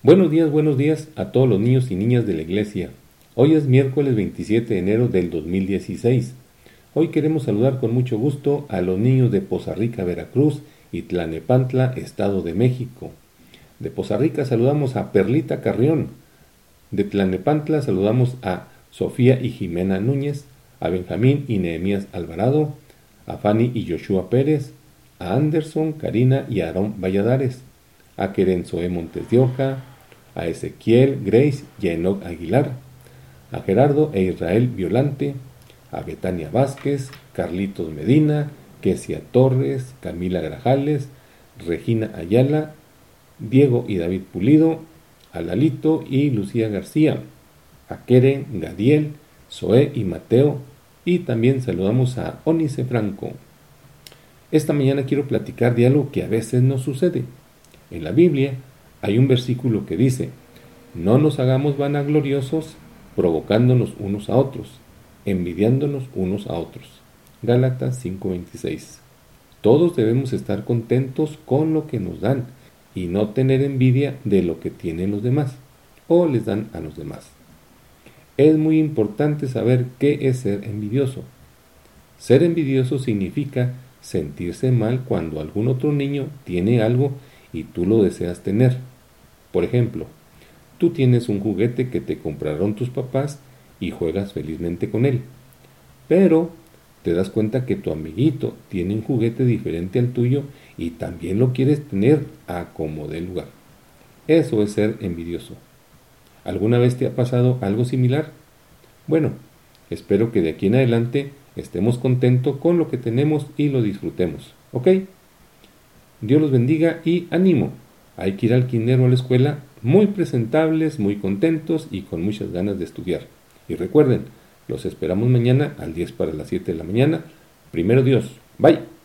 Buenos días, buenos días a todos los niños y niñas de la iglesia. Hoy es miércoles 27 de enero del 2016. Hoy queremos saludar con mucho gusto a los niños de Poza Rica, Veracruz y Tlanepantla, Estado de México. De Poza Rica saludamos a Perlita Carrión. De Tlanepantla saludamos a Sofía y Jimena Núñez, a Benjamín y Nehemías Alvarado, a Fanny y Joshua Pérez, a Anderson, Karina y Aarón Valladares, a Querenzoe Montes de Oca, a Ezequiel, Grace y Enoch Aguilar, a Gerardo e Israel Violante, a Betania Vázquez, Carlitos Medina, Kesia Torres, Camila Grajales, Regina Ayala, Diego y David Pulido, a Lalito y Lucía García, a Keren, Gadiel, Zoé y Mateo, y también saludamos a Onice Franco. Esta mañana quiero platicar de algo que a veces nos sucede. En la Biblia hay un versículo que dice, no nos hagamos vanagloriosos provocándonos unos a otros, envidiándonos unos a otros. Gálatas 5:26. Todos debemos estar contentos con lo que nos dan y no tener envidia de lo que tienen los demás o les dan a los demás. Es muy importante saber qué es ser envidioso. Ser envidioso significa sentirse mal cuando algún otro niño tiene algo y tú lo deseas tener. Por ejemplo, tú tienes un juguete que te compraron tus papás y juegas felizmente con él. Pero te das cuenta que tu amiguito tiene un juguete diferente al tuyo y también lo quieres tener a como de lugar. Eso es ser envidioso. ¿Alguna vez te ha pasado algo similar? Bueno, espero que de aquí en adelante estemos contentos con lo que tenemos y lo disfrutemos. ¿Ok? Dios los bendiga y ánimo. Hay que ir al quinero a la escuela muy presentables, muy contentos y con muchas ganas de estudiar. Y recuerden, los esperamos mañana al 10 para las 7 de la mañana. Primero Dios. Bye.